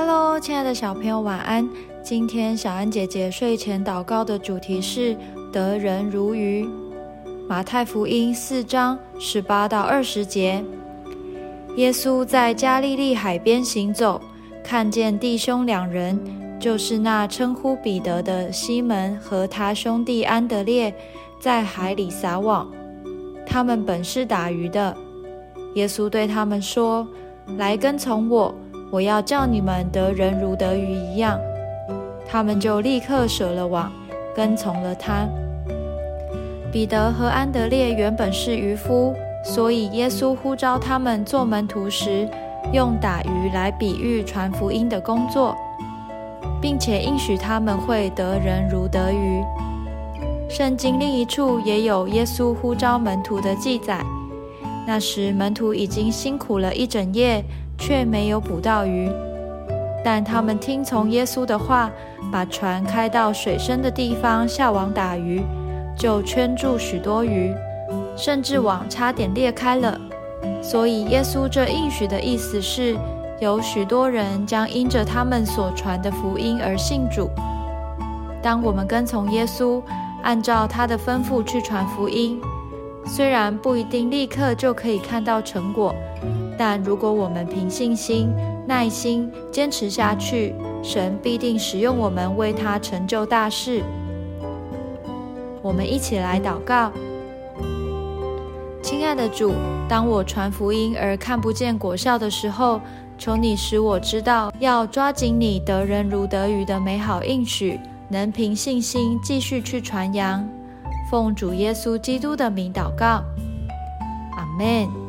Hello，亲爱的小朋友，晚安。今天小安姐姐睡前祷告的主题是得人如鱼。马太福音四章十八到二十节，耶稣在加利利海边行走，看见弟兄两人，就是那称呼彼得的西门和他兄弟安德烈，在海里撒网。他们本是打鱼的。耶稣对他们说：“来跟从我，我要叫你们得人如得鱼一样。”他们就立刻舍了网，跟从了他。彼得和安德烈原本是渔夫，所以耶稣呼召他们做门徒时，用打鱼来比喻传福音的工作，并且应许他们会得人如得鱼。圣经另一处也有耶稣呼召门徒的记载。那时门徒已经辛苦了一整夜，却没有捕到鱼。但他们听从耶稣的话，把船开到水深的地方下网打鱼，就圈住许多鱼，甚至网差点裂开了。所以耶稣这应许的意思是，有许多人将因着他们所传的福音而信主。当我们跟从耶稣，按照他的吩咐去传福音，虽然不一定立刻就可以看到成果，但如果我们凭信心。耐心坚持下去，神必定使用我们为他成就大事。我们一起来祷告：亲爱的主，当我传福音而看不见果效的时候，求你使我知道要抓紧你得人如得鱼的美好应许，能凭信心继续去传扬。奉主耶稣基督的名祷告，阿门。